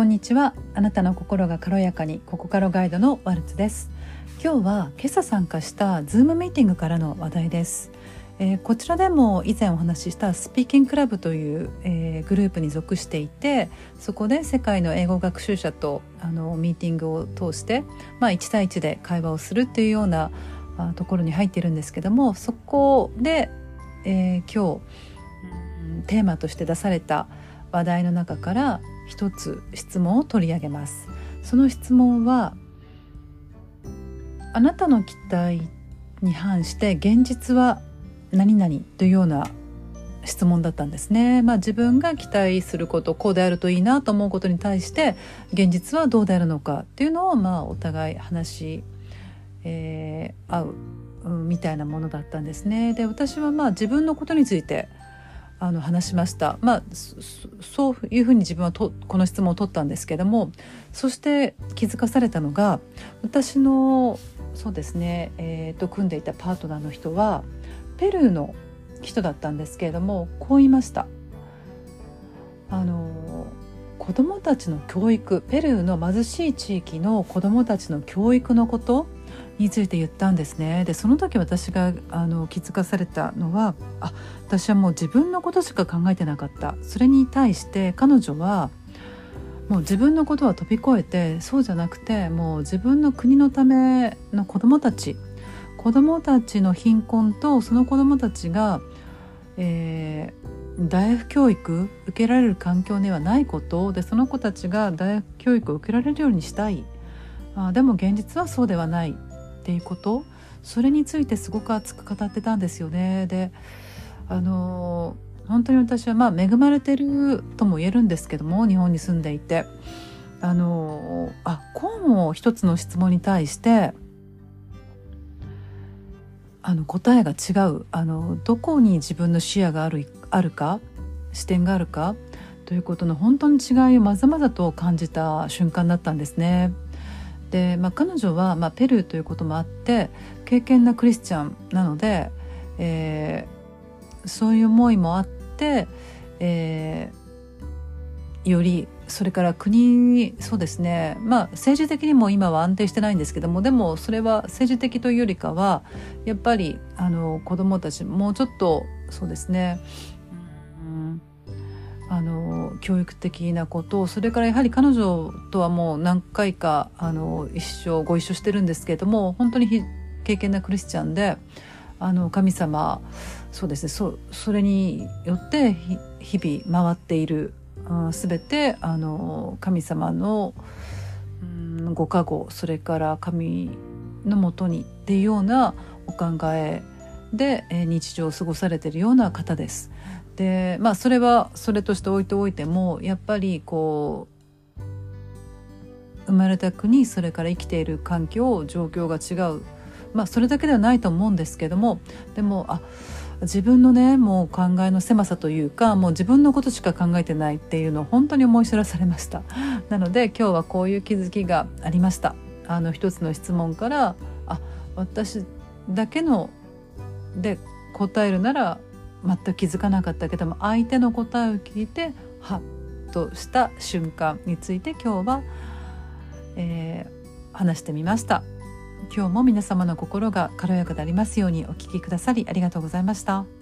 こんにちは。あなたの心が軽やかにここからガイドのワルツです。今日は今朝参加したズームミーティングからの話題です、えー、こちらでも以前お話ししたスピーキングクラブという、えー、グループに属していてそこで世界の英語学習者とあのミーティングを通して、まあ、1対1で会話をするっていうようなあところに入っているんですけどもそこで、えー、今日テーマとして出された話題の中から一つ質問を取り上げますその質問はあなたの期待に反して現実は何々というような質問だったんですね。まあ自分が期待することこうであるといいなと思うことに対して現実はどうであるのかっていうのをまあお互い話し、えー、合う、うん、みたいなものだったんですね。で私はまあ自分のことについてあの話しました。まあそういうふうに自分はとこの質問を取ったんですけどもそして気づかされたのが私のそうですね、えーと、組んでいたパートナーの人はペルーの人だったんですけれどもこう言いました。あの子どもたちの教育ペルーの貧しい地域の子どもたちの教育のことについて言ったんですね。でその時私があの気づかされたのはあ私はもう自分のことしか考えてなかった。それに対して彼女はもう自分のことは飛び越えてそうじゃなくてもう自分の国のための子どもたち子どもたちの貧困とその子どもたちが、えー、大学教育受けられる環境ではないことでその子たちが大学教育を受けられるようにしたい。あでも現実はそうではない。ていうことそれについてすごく熱く語ってたんですよね。であの本当に私はまあ恵まれてるとも言えるんですけども日本に住んでいてあのあこうも一つの質問に対してあの答えが違うあのどこに自分の視野があるあるか視点があるかということの本当に違いをまざまざと感じた瞬間だったんですね。で、まあ、彼女は、まあ、ペルーということもあって敬虔なクリスチャンなので、えー、そういう思いもあって、えー、よりそれから国にそうですねまあ政治的にも今は安定してないんですけどもでもそれは政治的というよりかはやっぱりあの子どもたちもうちょっとそうですね教育的なことそれからやはり彼女とはもう何回かあの一生ご一緒してるんですけれども本当に経験なクリスチャンであの神様そうですねそそれによって日々回っているすべてあの神様の、うん、ご加護それから神のもとにっていうようなお考えで日常を過ごされているような方です。でまあそれはそれとして置いておいてもやっぱりこう生まれた国それから生きている環境状況が違う。まあそれだけではないと思うんですけどもでもあ自分のねもう考えの狭さというかもう自分のことしか考えてないっていうのを本当に思い知らされました。なので今日はこういう気づきがありました。あの一つの質問からあ私だけので答えるなら全く気づかなかったけども相手の答えを聞いてハッとした瞬間について今日は、えー、話してみました今日も皆様の心が軽やかでありますようにお聞きくださりありがとうございました。